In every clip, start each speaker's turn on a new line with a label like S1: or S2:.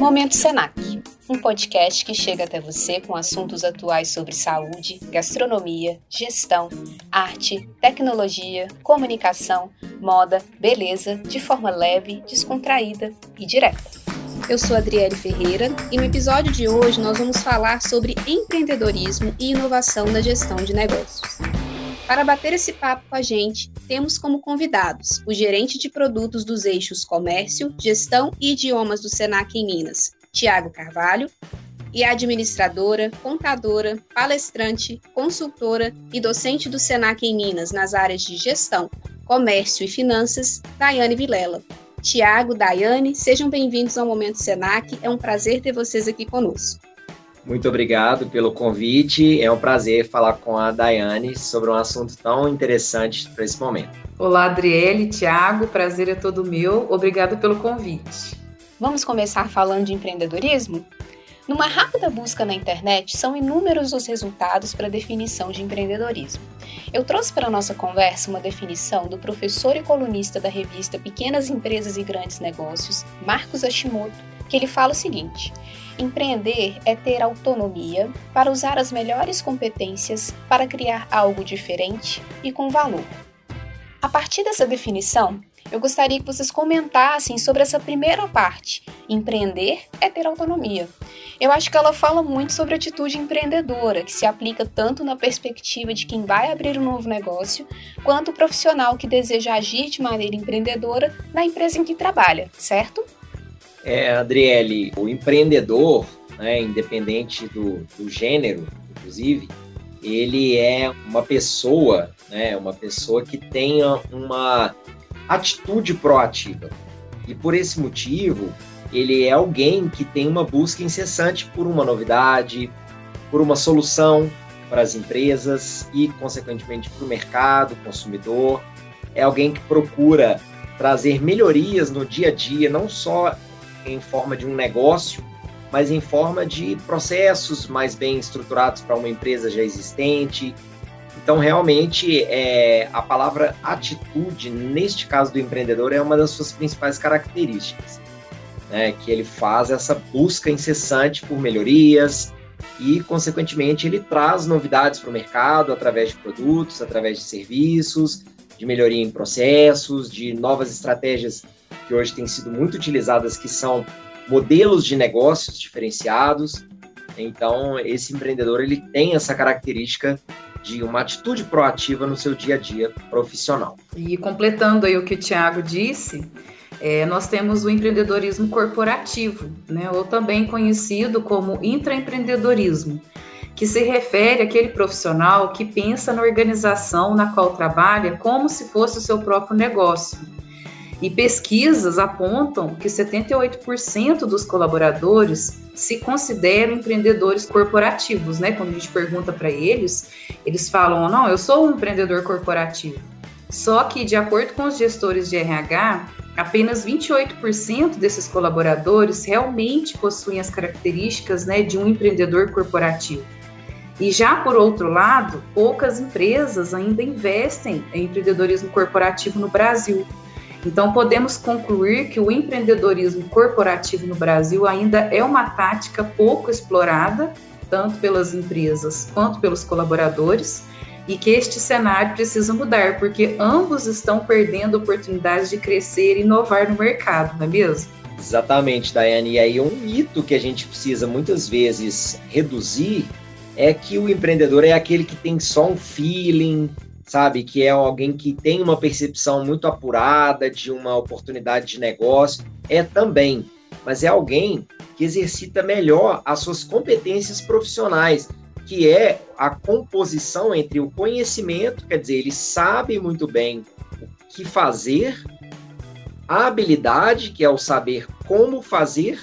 S1: Momento Senac, um podcast que chega até você com assuntos atuais sobre saúde, gastronomia, gestão, arte, tecnologia, comunicação, moda, beleza, de forma leve, descontraída e direta. Eu sou Adriele Ferreira e no episódio de hoje nós vamos falar sobre empreendedorismo e inovação na gestão de negócios. Para bater esse papo com a gente, temos como convidados o gerente de produtos dos eixos Comércio, Gestão e Idiomas do Senac em Minas, Tiago Carvalho, e a administradora, contadora, palestrante, consultora e docente do Senac em Minas nas áreas de Gestão, Comércio e Finanças, Daiane Vilela. Tiago, Daiane, sejam bem-vindos ao Momento Senac. É um prazer ter vocês aqui conosco.
S2: Muito obrigado pelo convite. É um prazer falar com a Daiane sobre um assunto tão interessante para esse momento.
S3: Olá, Adriele, Tiago, prazer é todo meu. Obrigado pelo convite.
S1: Vamos começar falando de empreendedorismo? Numa rápida busca na internet, são inúmeros os resultados para a definição de empreendedorismo. Eu trouxe para a nossa conversa uma definição do professor e colunista da revista Pequenas Empresas e Grandes Negócios, Marcos Hashimoto, que ele fala o seguinte: Empreender é ter autonomia para usar as melhores competências para criar algo diferente e com valor. A partir dessa definição, eu gostaria que vocês comentassem sobre essa primeira parte. Empreender é ter autonomia. Eu acho que ela fala muito sobre a atitude empreendedora, que se aplica tanto na perspectiva de quem vai abrir um novo negócio, quanto o profissional que deseja agir de maneira empreendedora na empresa em que trabalha, certo?
S2: É, Adriele, o empreendedor, né, independente do, do gênero, inclusive, ele é uma pessoa, né, uma pessoa que tenha uma atitude proativa. E por esse motivo, ele é alguém que tem uma busca incessante por uma novidade, por uma solução para as empresas e, consequentemente, para o mercado, consumidor. É alguém que procura trazer melhorias no dia a dia, não só em forma de um negócio, mas em forma de processos mais bem estruturados para uma empresa já existente. Então, realmente, é, a palavra atitude, neste caso do empreendedor, é uma das suas principais características. Né, que ele faz essa busca incessante por melhorias e, consequentemente, ele traz novidades para o mercado através de produtos, através de serviços, de melhoria em processos, de novas estratégias que hoje têm sido muito utilizadas, que são modelos de negócios diferenciados. Então, esse empreendedor ele tem essa característica de uma atitude proativa no seu dia a dia profissional.
S3: E completando aí o que o Tiago disse, é, nós temos o empreendedorismo corporativo, né, ou também conhecido como intraempreendedorismo, que se refere àquele profissional que pensa na organização na qual trabalha como se fosse o seu próprio negócio e pesquisas apontam que 78% dos colaboradores se consideram empreendedores corporativos, né? Quando a gente pergunta para eles, eles falam: "Não, eu sou um empreendedor corporativo". Só que, de acordo com os gestores de RH, apenas 28% desses colaboradores realmente possuem as características né, de um empreendedor corporativo. E já por outro lado, poucas empresas ainda investem em empreendedorismo corporativo no Brasil. Então, podemos concluir que o empreendedorismo corporativo no Brasil ainda é uma tática pouco explorada, tanto pelas empresas quanto pelos colaboradores, e que este cenário precisa mudar, porque ambos estão perdendo oportunidades de crescer e inovar no mercado, não é mesmo?
S2: Exatamente, Daiane. E aí, um mito que a gente precisa muitas vezes reduzir é que o empreendedor é aquele que tem só um feeling, sabe? Que é alguém que tem uma percepção muito apurada de uma oportunidade de negócio, é também, mas é alguém que exercita melhor as suas competências profissionais, que é a composição entre o conhecimento, quer dizer, ele sabe muito bem o que fazer, a habilidade, que é o saber como fazer,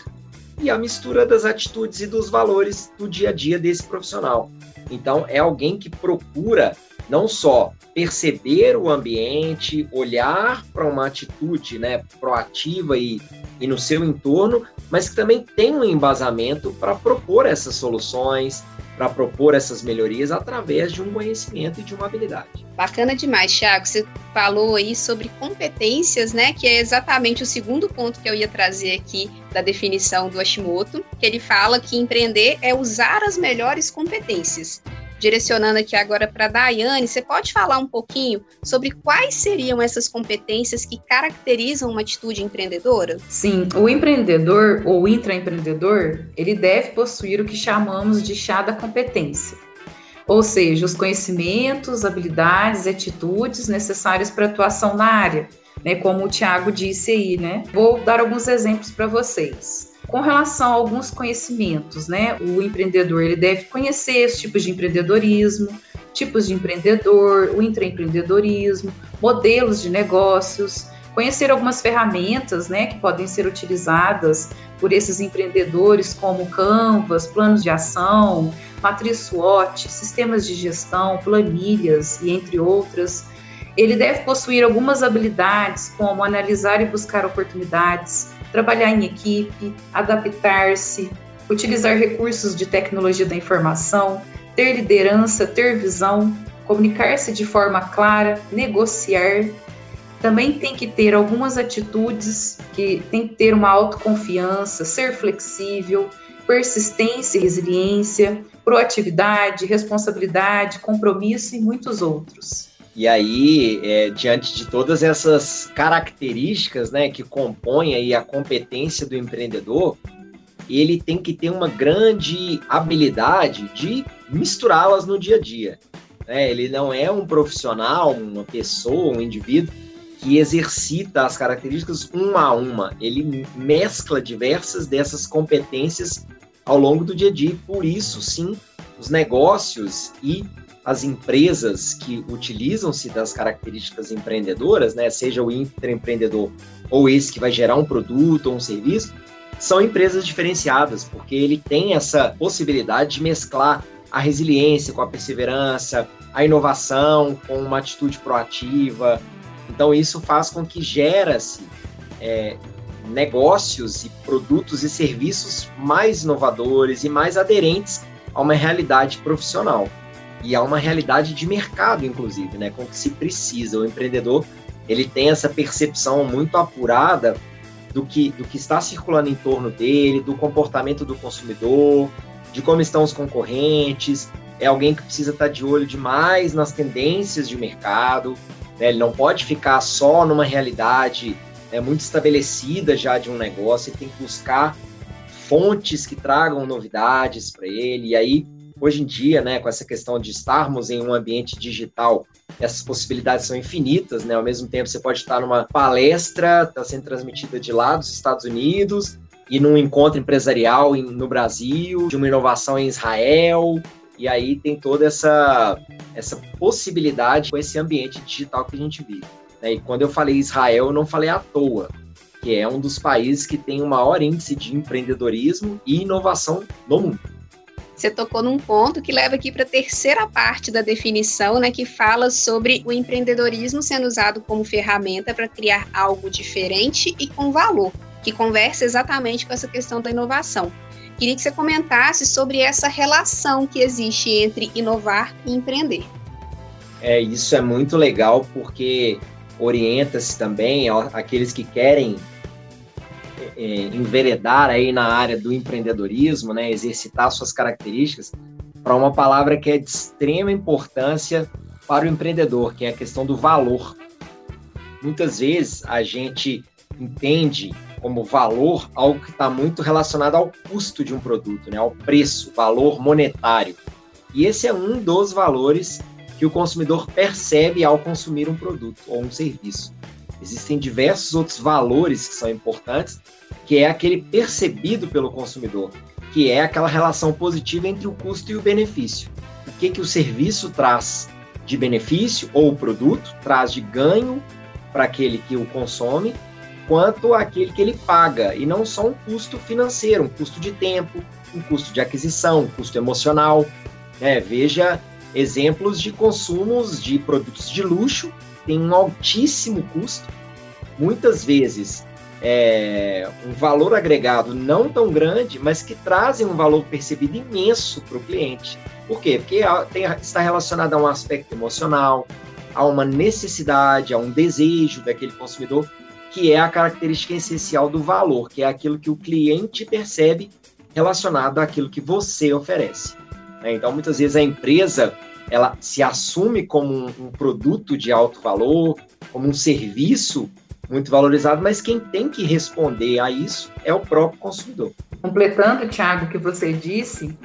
S2: e a mistura das atitudes e dos valores do dia a dia desse profissional. Então, é alguém que procura não só perceber o ambiente, olhar para uma atitude né, proativa e, e no seu entorno, mas que também tem um embasamento para propor essas soluções, para propor essas melhorias através de um conhecimento e de uma habilidade.
S1: Bacana demais, Thiago. Você falou aí sobre competências, né? Que é exatamente o segundo ponto que eu ia trazer aqui da definição do Hashimoto, que ele fala que empreender é usar as melhores competências direcionando aqui agora para a Daiane, você pode falar um pouquinho sobre quais seriam essas competências que caracterizam uma atitude empreendedora?
S3: Sim, o empreendedor ou intraempreendedor, ele deve possuir o que chamamos de chá da competência. Ou seja, os conhecimentos, habilidades e atitudes necessárias para atuação na área, né, como o Tiago disse aí, né? Vou dar alguns exemplos para vocês. Com relação a alguns conhecimentos, né? O empreendedor ele deve conhecer os tipos de empreendedorismo, tipos de empreendedor, o intraempreendedorismo, modelos de negócios, conhecer algumas ferramentas, né, que podem ser utilizadas por esses empreendedores, como Canvas, planos de ação, matriz SWOT, sistemas de gestão, planilhas e entre outras. Ele deve possuir algumas habilidades, como analisar e buscar oportunidades, trabalhar em equipe, adaptar-se, utilizar recursos de tecnologia da informação, ter liderança, ter visão, comunicar-se de forma clara, negociar. Também tem que ter algumas atitudes que tem que ter uma autoconfiança, ser flexível, persistência e resiliência, proatividade, responsabilidade, compromisso e muitos outros.
S2: E aí, é, diante de todas essas características né, que compõem aí a competência do empreendedor, ele tem que ter uma grande habilidade de misturá-las no dia a dia. Né? Ele não é um profissional, uma pessoa, um indivíduo que exercita as características uma a uma. Ele mescla diversas dessas competências ao longo do dia a dia. Por isso, sim, os negócios e as empresas que utilizam-se das características empreendedoras, né, seja o intraempreendedor ou esse que vai gerar um produto ou um serviço, são empresas diferenciadas, porque ele tem essa possibilidade de mesclar a resiliência com a perseverança, a inovação com uma atitude proativa. Então, isso faz com que gera-se é, negócios e produtos e serviços mais inovadores e mais aderentes a uma realidade profissional e há uma realidade de mercado, inclusive, né, com que se precisa. O empreendedor ele tem essa percepção muito apurada do que, do que está circulando em torno dele, do comportamento do consumidor, de como estão os concorrentes. É alguém que precisa estar de olho demais nas tendências de mercado. Né? Ele não pode ficar só numa realidade né, muito estabelecida já de um negócio. Ele tem que buscar fontes que tragam novidades para ele. E aí Hoje em dia, né, com essa questão de estarmos em um ambiente digital, essas possibilidades são infinitas, né? Ao mesmo tempo, você pode estar numa palestra, está sendo transmitida de lá dos Estados Unidos, e num encontro empresarial no Brasil, de uma inovação em Israel, e aí tem toda essa, essa possibilidade com esse ambiente digital que a gente vive. Né? E quando eu falei Israel, eu não falei à toa, que é um dos países que tem o maior índice de empreendedorismo e inovação no mundo.
S1: Você tocou num ponto que leva aqui para a terceira parte da definição, né, que fala sobre o empreendedorismo sendo usado como ferramenta para criar algo diferente e com valor, que conversa exatamente com essa questão da inovação. Queria que você comentasse sobre essa relação que existe entre inovar e empreender.
S2: É, isso é muito legal porque orienta-se também aqueles que querem enveredar aí na área do empreendedorismo, né, exercitar suas características, para uma palavra que é de extrema importância para o empreendedor, que é a questão do valor. Muitas vezes a gente entende como valor algo que está muito relacionado ao custo de um produto, né, ao preço, valor monetário. E esse é um dos valores que o consumidor percebe ao consumir um produto ou um serviço. Existem diversos outros valores que são importantes, que é aquele percebido pelo consumidor, que é aquela relação positiva entre o custo e o benefício. O que, que o serviço traz de benefício ou o produto traz de ganho para aquele que o consome, quanto aquele que ele paga, e não só um custo financeiro, um custo de tempo, um custo de aquisição, um custo emocional. Né? Veja exemplos de consumos de produtos de luxo tem um altíssimo custo. Muitas vezes é, um valor agregado não tão grande, mas que trazem um valor percebido imenso para o cliente. Por quê? Porque tem, está relacionado a um aspecto emocional, a uma necessidade, a um desejo daquele consumidor, que é a característica essencial do valor, que é aquilo que o cliente percebe relacionado àquilo que você oferece. Né? Então, muitas vezes a empresa ela se assume como um, um produto de alto valor, como um serviço muito valorizado, mas quem tem que responder a isso é o próprio consumidor.
S3: Completando, Tiago, o que você disse,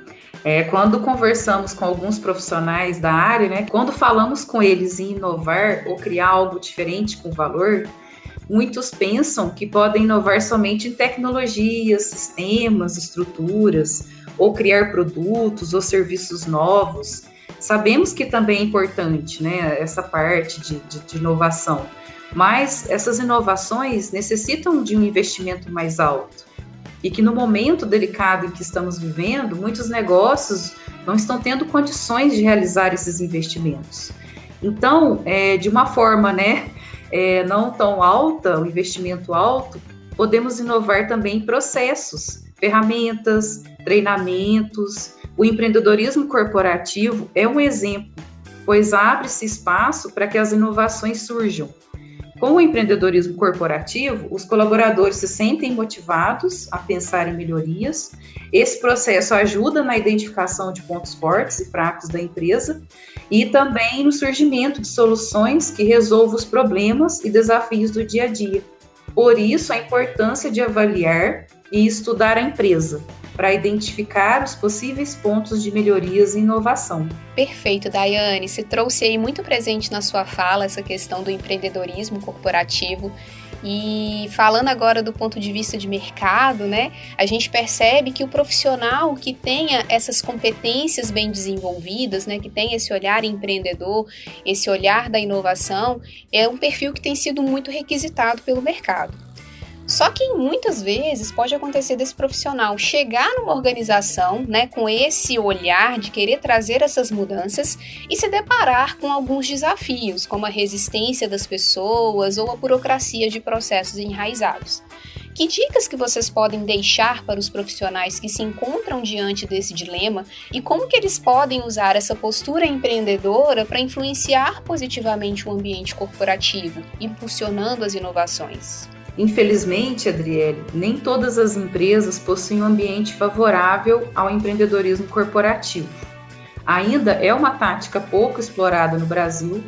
S3: é, quando conversamos com alguns profissionais da área, né, quando falamos com eles em inovar ou criar algo diferente com valor, muitos pensam que podem inovar somente em tecnologias, sistemas, estruturas, ou criar produtos ou serviços novos. Sabemos que também é importante né, essa parte de, de, de inovação, mas essas inovações necessitam de um investimento mais alto. E que no momento delicado em que estamos vivendo, muitos negócios não estão tendo condições de realizar esses investimentos. Então, é, de uma forma né, é, não tão alta, o investimento alto, podemos inovar também processos, ferramentas, treinamentos. O empreendedorismo corporativo é um exemplo, pois abre-se espaço para que as inovações surjam com o empreendedorismo corporativo, os colaboradores se sentem motivados a pensar em melhorias. Esse processo ajuda na identificação de pontos fortes e fracos da empresa e também no surgimento de soluções que resolvam os problemas e desafios do dia a dia. Por isso, a importância de avaliar e estudar a empresa, para identificar os possíveis pontos de melhorias e inovação.
S1: Perfeito, Daiane. Se trouxe aí muito presente na sua fala essa questão do empreendedorismo corporativo. E falando agora do ponto de vista de mercado, né, a gente percebe que o profissional que tenha essas competências bem desenvolvidas, né, que tenha esse olhar empreendedor, esse olhar da inovação, é um perfil que tem sido muito requisitado pelo mercado. Só que muitas vezes pode acontecer desse profissional chegar numa organização, né, com esse olhar de querer trazer essas mudanças e se deparar com alguns desafios, como a resistência das pessoas ou a burocracia de processos enraizados. Que dicas que vocês podem deixar para os profissionais que se encontram diante desse dilema e como que eles podem usar essa postura empreendedora para influenciar positivamente o ambiente corporativo, impulsionando as inovações?
S3: Infelizmente, Adriele, nem todas as empresas possuem um ambiente favorável ao empreendedorismo corporativo. Ainda é uma tática pouco explorada no Brasil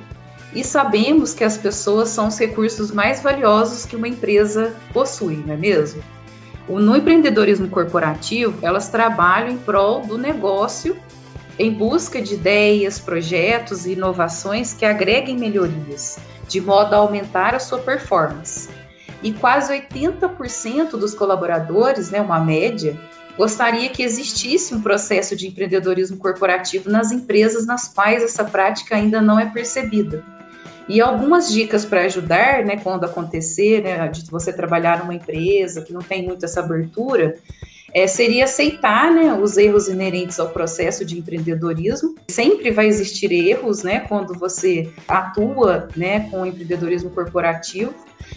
S3: e sabemos que as pessoas são os recursos mais valiosos que uma empresa possui, não é mesmo? No empreendedorismo corporativo, elas trabalham em prol do negócio em busca de ideias, projetos e inovações que agreguem melhorias, de modo a aumentar a sua performance e quase 80% dos colaboradores, né, uma média, gostaria que existisse um processo de empreendedorismo corporativo nas empresas nas quais essa prática ainda não é percebida. E algumas dicas para ajudar, né, quando acontecer, né, de você trabalhar numa empresa que não tem muito essa abertura, é, seria aceitar né, os erros inerentes ao processo de empreendedorismo. Sempre vai existir erros né, quando você atua né, com o empreendedorismo corporativo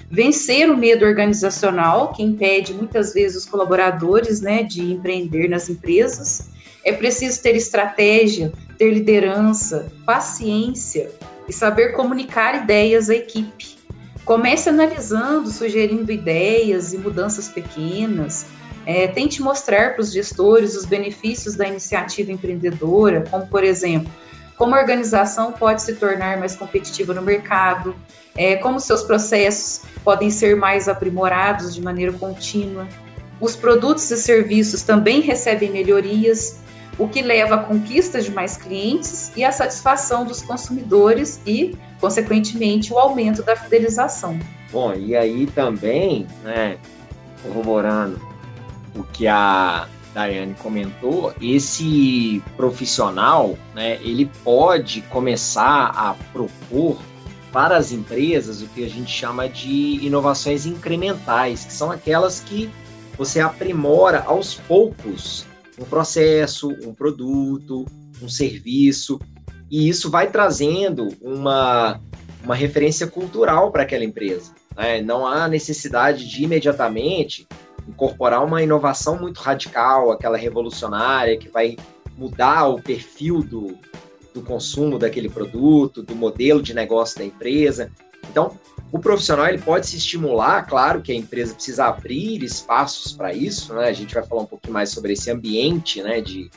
S3: vencer o medo organizacional, que impede muitas vezes os colaboradores né, de empreender nas empresas. É preciso ter estratégia, ter liderança, paciência e saber comunicar ideias à equipe. Comece analisando, sugerindo ideias e mudanças pequenas. É, tente mostrar para os gestores os benefícios da iniciativa empreendedora, como, por exemplo, como a organização pode se tornar mais competitiva no mercado, é, como seus processos podem ser mais aprimorados de maneira contínua. Os produtos e serviços também recebem melhorias, o que leva à conquista de mais clientes e à satisfação dos consumidores e, consequentemente, o aumento da fidelização.
S2: Bom, e aí também, né, corroborando o que a Daiane comentou, esse profissional, né, ele pode começar a propor para as empresas o que a gente chama de inovações incrementais, que são aquelas que você aprimora aos poucos um processo, um produto, um serviço, e isso vai trazendo uma, uma referência cultural para aquela empresa. Né? Não há necessidade de imediatamente incorporar uma inovação muito radical, aquela revolucionária que vai mudar o perfil do, do consumo daquele produto, do modelo de negócio da empresa. Então, o profissional ele pode se estimular, claro que a empresa precisa abrir espaços para isso, né? A gente vai falar um pouquinho mais sobre esse ambiente, né, de,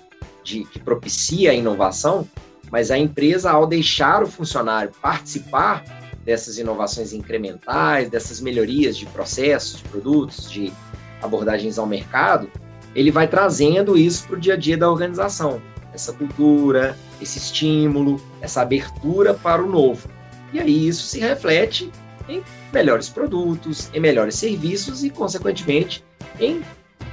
S2: de que propicia a inovação, mas a empresa ao deixar o funcionário participar dessas inovações incrementais, dessas melhorias de processos, de produtos, de abordagens ao mercado, ele vai trazendo isso para o dia a dia da organização, essa cultura, esse estímulo, essa abertura para o novo. E aí isso se reflete em melhores produtos, em melhores serviços e, consequentemente, em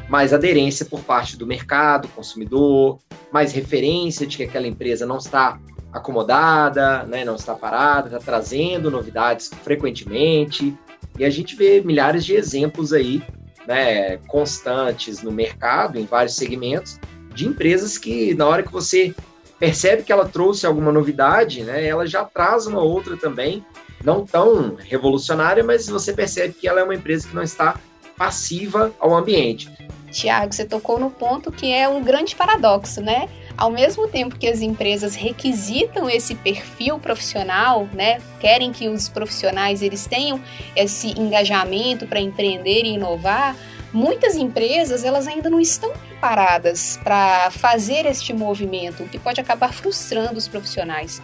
S2: mais aderência por parte do mercado, consumidor, mais referência de que aquela empresa não está acomodada, né, não está parada, está trazendo novidades frequentemente. E a gente vê milhares de exemplos aí, né, constantes no mercado, em vários segmentos, de empresas que, na hora que você percebe que ela trouxe alguma novidade, né, ela já traz uma outra também, não tão revolucionária, mas você percebe que ela é uma empresa que não está passiva ao ambiente.
S1: Tiago, você tocou no ponto que é um grande paradoxo, né? Ao mesmo tempo que as empresas requisitam esse perfil profissional, né, querem que os profissionais eles tenham esse engajamento para empreender e inovar, muitas empresas elas ainda não estão preparadas para fazer este movimento, o que pode acabar frustrando os profissionais.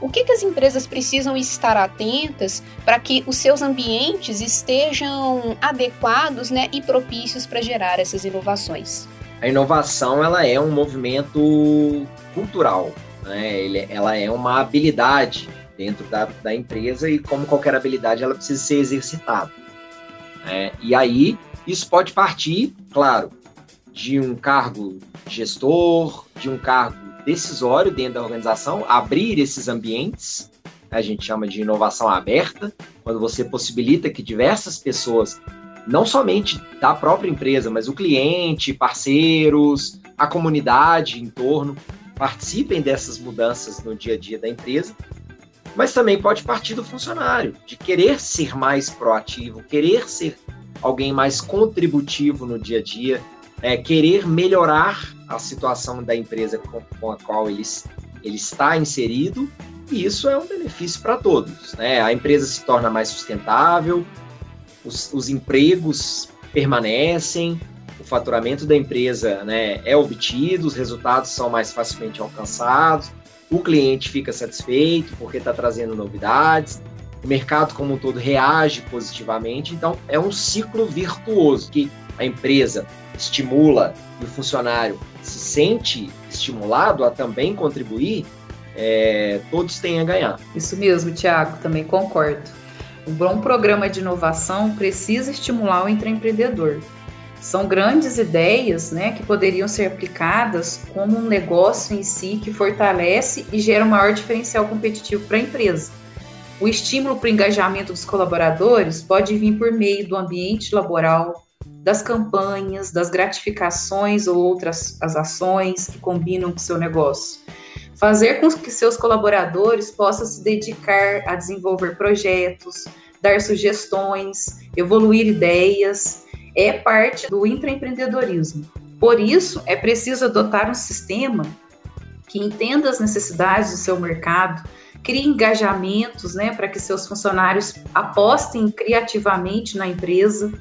S1: O que, que as empresas precisam estar atentas para que os seus ambientes estejam adequados né, e propícios para gerar essas inovações?
S2: A inovação ela é um movimento cultural, né? Ele, ela é uma habilidade dentro da, da empresa e como qualquer habilidade ela precisa ser exercitada. Né? E aí isso pode partir, claro, de um cargo gestor, de um cargo decisório dentro da organização, abrir esses ambientes, a gente chama de inovação aberta, quando você possibilita que diversas pessoas, não somente da própria empresa, mas o cliente, parceiros, a comunidade em torno, participem dessas mudanças no dia a dia da empresa, mas também pode partir do funcionário, de querer ser mais proativo, querer ser alguém mais contributivo no dia a dia, é, querer melhorar a situação da empresa com, a qual ele, ele está inserido, e isso é um benefício para todos. Né? A empresa se torna mais sustentável, os, os empregos permanecem, o faturamento da empresa né, é obtido, os resultados são mais facilmente alcançados, o cliente fica satisfeito porque está trazendo novidades, o mercado como um todo reage positivamente, então é um ciclo virtuoso que a empresa estimula e o funcionário se sente estimulado a também contribuir, é, todos têm a ganhar.
S3: Isso mesmo, Tiago, também concordo. Um bom programa de inovação precisa estimular o intraempreendedor. São grandes ideias né, que poderiam ser aplicadas como um negócio em si que fortalece e gera um maior diferencial competitivo para a empresa. O estímulo para o engajamento dos colaboradores pode vir por meio do ambiente laboral, das campanhas, das gratificações ou outras as ações que combinam com o seu negócio. Fazer com que seus colaboradores possam se dedicar a desenvolver projetos, dar sugestões, evoluir ideias, é parte do intraempreendedorismo. Por isso, é preciso adotar um sistema que entenda as necessidades do seu mercado, crie engajamentos né, para que seus funcionários apostem criativamente na empresa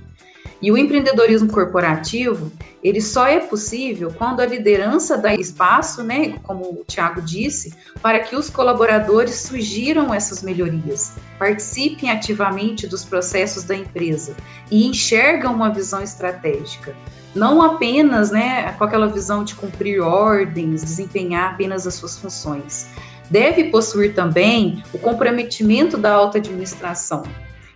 S3: e o empreendedorismo corporativo, ele só é possível quando a liderança dá espaço, né, como o Tiago disse, para que os colaboradores sugiram essas melhorias, participem ativamente dos processos da empresa e enxergam uma visão estratégica. Não apenas né, com aquela visão de cumprir ordens, desempenhar apenas as suas funções. Deve possuir também o comprometimento da alta administração,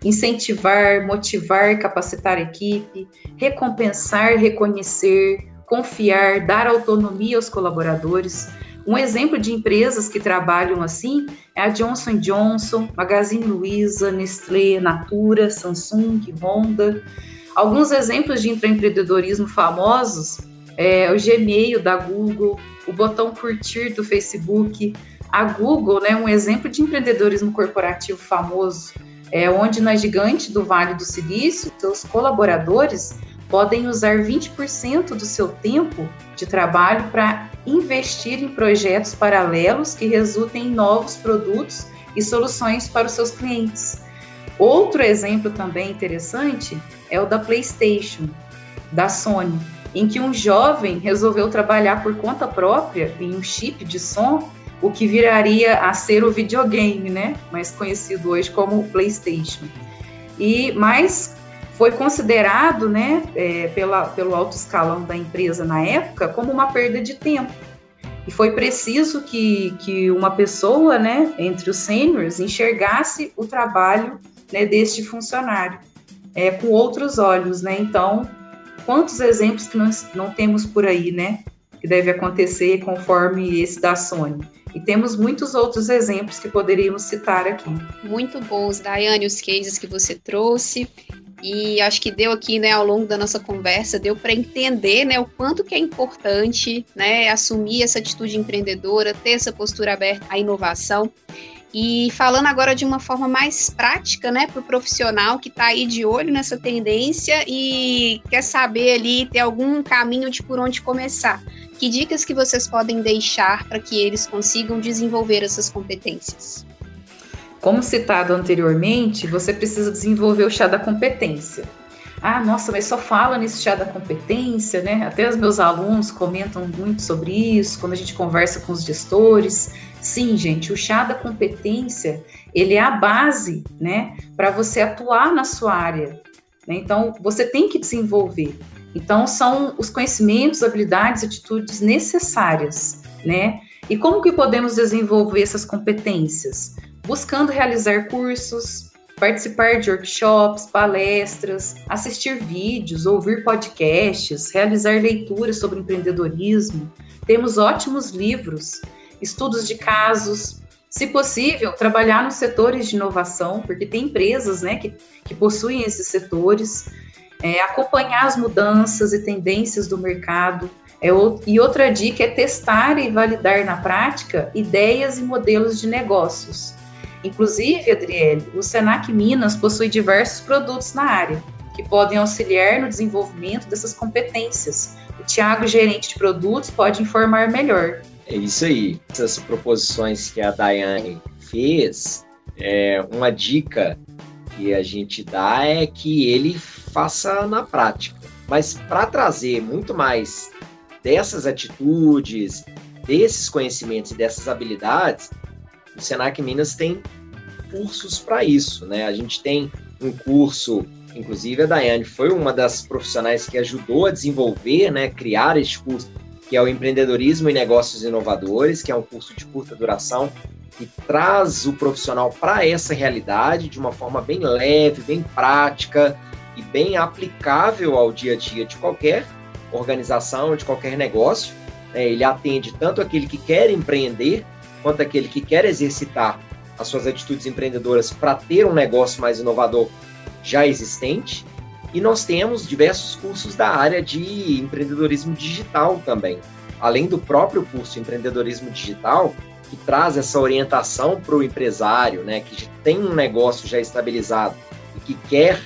S3: incentivar, motivar, capacitar a equipe, recompensar, reconhecer, confiar, dar autonomia aos colaboradores. Um exemplo de empresas que trabalham assim é a Johnson Johnson, Magazine Luiza, Nestlé, Natura, Samsung, Honda. Alguns exemplos de empreendedorismo famosos é o Gmail da Google, o botão curtir do Facebook. A Google, né, um exemplo de empreendedorismo corporativo famoso, é onde na gigante do Vale do Silício, seus colaboradores podem usar 20% do seu tempo de trabalho para investir em projetos paralelos que resultem em novos produtos e soluções para os seus clientes. Outro exemplo também interessante é o da PlayStation, da Sony, em que um jovem resolveu trabalhar por conta própria em um chip de som, o que viraria a ser o videogame, né? Mais conhecido hoje como PlayStation. E mais foi considerado, né, é, pela, pelo alto escalão da empresa na época, como uma perda de tempo. E foi preciso que, que uma pessoa, né, entre os sêniores, enxergasse o trabalho né, deste funcionário é, com outros olhos, né? Então, quantos exemplos que nós não temos por aí, né? Que deve acontecer conforme esse da Sony. E temos muitos outros exemplos que poderíamos citar aqui.
S1: Muito bons, Daiane, os cases que você trouxe. E acho que deu aqui, né, ao longo da nossa conversa, deu para entender, né, o quanto que é importante, né, assumir essa atitude empreendedora, ter essa postura aberta à inovação. E falando agora de uma forma mais prática, né, para o profissional que está aí de olho nessa tendência e quer saber ali, ter algum caminho de por onde começar. Que dicas que vocês podem deixar para que eles consigam desenvolver essas competências?
S3: Como citado anteriormente, você precisa desenvolver o chá da competência. Ah, nossa, mas só fala nesse chá da competência, né? Até os meus alunos comentam muito sobre isso quando a gente conversa com os gestores. Sim, gente, o chá da competência, ele é a base, né, para você atuar na sua área. Né? Então, você tem que desenvolver. Então, são os conhecimentos, habilidades, atitudes necessárias, né? E como que podemos desenvolver essas competências? buscando realizar cursos, participar de workshops, palestras, assistir vídeos, ouvir podcasts, realizar leituras sobre empreendedorismo. Temos ótimos livros, estudos de casos. Se possível, trabalhar nos setores de inovação, porque tem empresas né, que, que possuem esses setores. É, acompanhar as mudanças e tendências do mercado. É, e outra dica é testar e validar na prática ideias e modelos de negócios. Inclusive, Adriele, o Senac Minas possui diversos produtos na área que podem auxiliar no desenvolvimento dessas competências. O Tiago, gerente de produtos, pode informar melhor.
S2: É isso aí. Essas proposições que a Daiane fez, é, uma dica que a gente dá é que ele faça na prática. Mas para trazer muito mais dessas atitudes, desses conhecimentos e dessas habilidades, o Senac Minas tem cursos para isso, né? A gente tem um curso, inclusive a Daiane foi uma das profissionais que ajudou a desenvolver, né, criar este curso, que é o Empreendedorismo e Negócios Inovadores, que é um curso de curta duração que traz o profissional para essa realidade de uma forma bem leve, bem prática e bem aplicável ao dia a dia de qualquer organização, de qualquer negócio. É, ele atende tanto aquele que quer empreender quanto aquele que quer exercitar as suas atitudes empreendedoras para ter um negócio mais inovador já existente. E nós temos diversos cursos da área de empreendedorismo digital também. Além do próprio curso Empreendedorismo Digital, que traz essa orientação para o empresário, né, que tem um negócio já estabilizado e que quer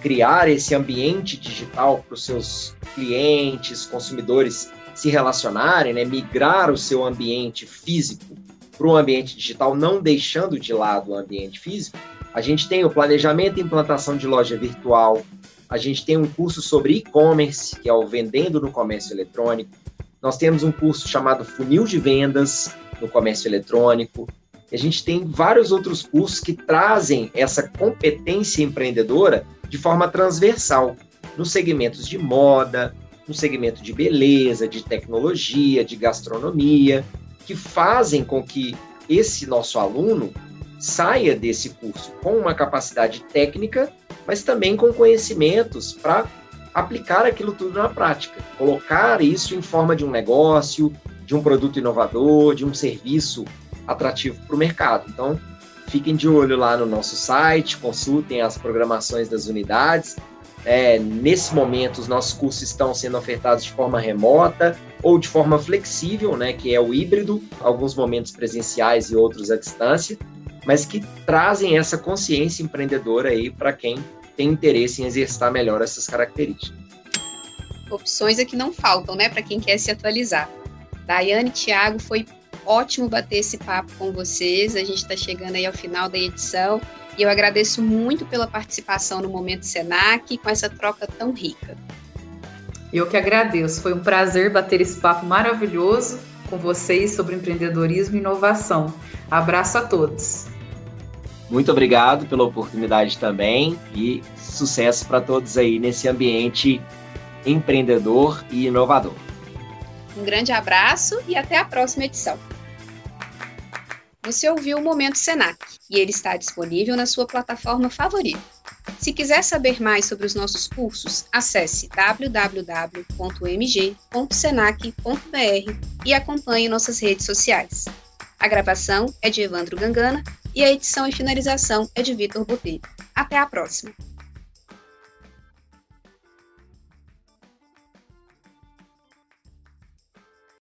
S2: criar esse ambiente digital para os seus clientes, consumidores se relacionarem, né, migrar o seu ambiente físico para o ambiente digital, não deixando de lado o ambiente físico, a gente tem o planejamento e implantação de loja virtual, a gente tem um curso sobre e-commerce, que é o vendendo no comércio eletrônico, nós temos um curso chamado funil de vendas no comércio eletrônico, a gente tem vários outros cursos que trazem essa competência empreendedora de forma transversal, nos segmentos de moda, no segmento de beleza, de tecnologia, de gastronomia, que fazem com que esse nosso aluno saia desse curso com uma capacidade técnica, mas também com conhecimentos para aplicar aquilo tudo na prática, colocar isso em forma de um negócio, de um produto inovador, de um serviço atrativo para o mercado. Então, fiquem de olho lá no nosso site, consultem as programações das unidades é, nesse momento, os nossos cursos estão sendo ofertados de forma remota ou de forma flexível, né, que é o híbrido, alguns momentos presenciais e outros à distância. Mas que trazem essa consciência empreendedora aí para quem tem interesse em exercitar melhor essas características.
S1: Opções aqui não faltam, né, para quem quer se atualizar. Daiane e Thiago, foi ótimo bater esse papo com vocês. A gente está chegando aí ao final da edição e eu agradeço muito pela participação no Momento Senac com essa troca tão rica.
S3: Eu que agradeço. Foi um prazer bater esse papo maravilhoso com vocês sobre empreendedorismo e inovação. Abraço a todos.
S2: Muito obrigado pela oportunidade também e sucesso para todos aí nesse ambiente empreendedor e inovador.
S1: Um grande abraço e até a próxima edição. Você ouviu o Momento Senac e ele está disponível na sua plataforma favorita. Se quiser saber mais sobre os nossos cursos, acesse www.mg.senac.br e acompanhe nossas redes sociais. A gravação é de Evandro Gangana e a edição e finalização é de Vitor Botelho. Até a próxima!